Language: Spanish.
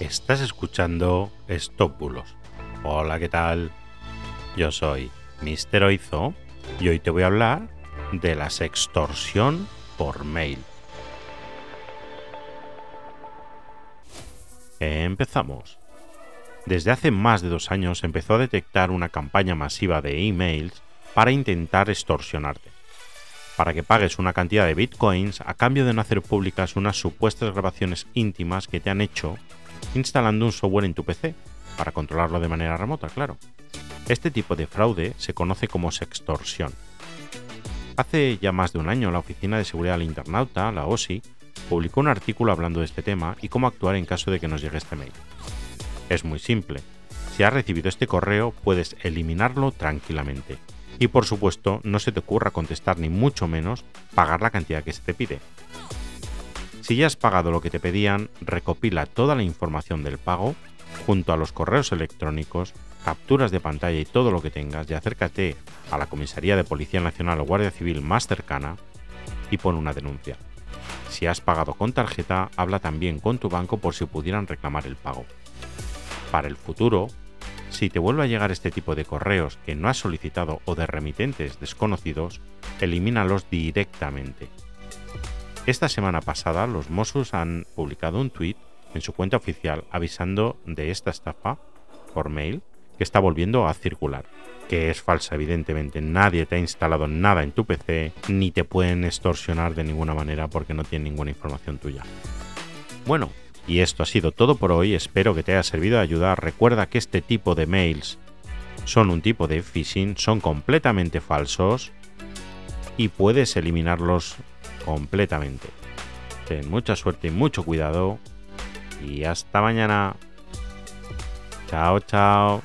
Estás escuchando Stop Bulos. Hola, ¿qué tal? Yo soy Mr. Oizo y hoy te voy a hablar de la sextorsión por mail. Empezamos. Desde hace más de dos años empezó a detectar una campaña masiva de emails para intentar extorsionarte, para que pagues una cantidad de bitcoins a cambio de no hacer públicas unas supuestas grabaciones íntimas que te han hecho instalando un software en tu PC, para controlarlo de manera remota, claro. Este tipo de fraude se conoce como sextorsión. Hace ya más de un año la Oficina de Seguridad del Internauta, la OSI, publicó un artículo hablando de este tema y cómo actuar en caso de que nos llegue este mail. Es muy simple. Si has recibido este correo, puedes eliminarlo tranquilamente. Y por supuesto, no se te ocurra contestar ni mucho menos pagar la cantidad que se te pide. Si ya has pagado lo que te pedían, recopila toda la información del pago junto a los correos electrónicos, capturas de pantalla y todo lo que tengas y acércate a la Comisaría de Policía Nacional o Guardia Civil más cercana y pon una denuncia. Si has pagado con tarjeta, habla también con tu banco por si pudieran reclamar el pago. Para el futuro, si te vuelve a llegar este tipo de correos que no has solicitado o de remitentes desconocidos, elimínalos directamente. Esta semana pasada, los Mossos han publicado un tweet en su cuenta oficial avisando de esta estafa por mail que está volviendo a circular, que es falsa evidentemente, nadie te ha instalado nada en tu PC ni te pueden extorsionar de ninguna manera porque no tienen ninguna información tuya. Bueno, y esto ha sido todo por hoy, espero que te haya servido de ayuda, recuerda que este tipo de mails son un tipo de phishing, son completamente falsos y puedes eliminarlos completamente. Ten mucha suerte y mucho cuidado. Y hasta mañana. Chao, chao.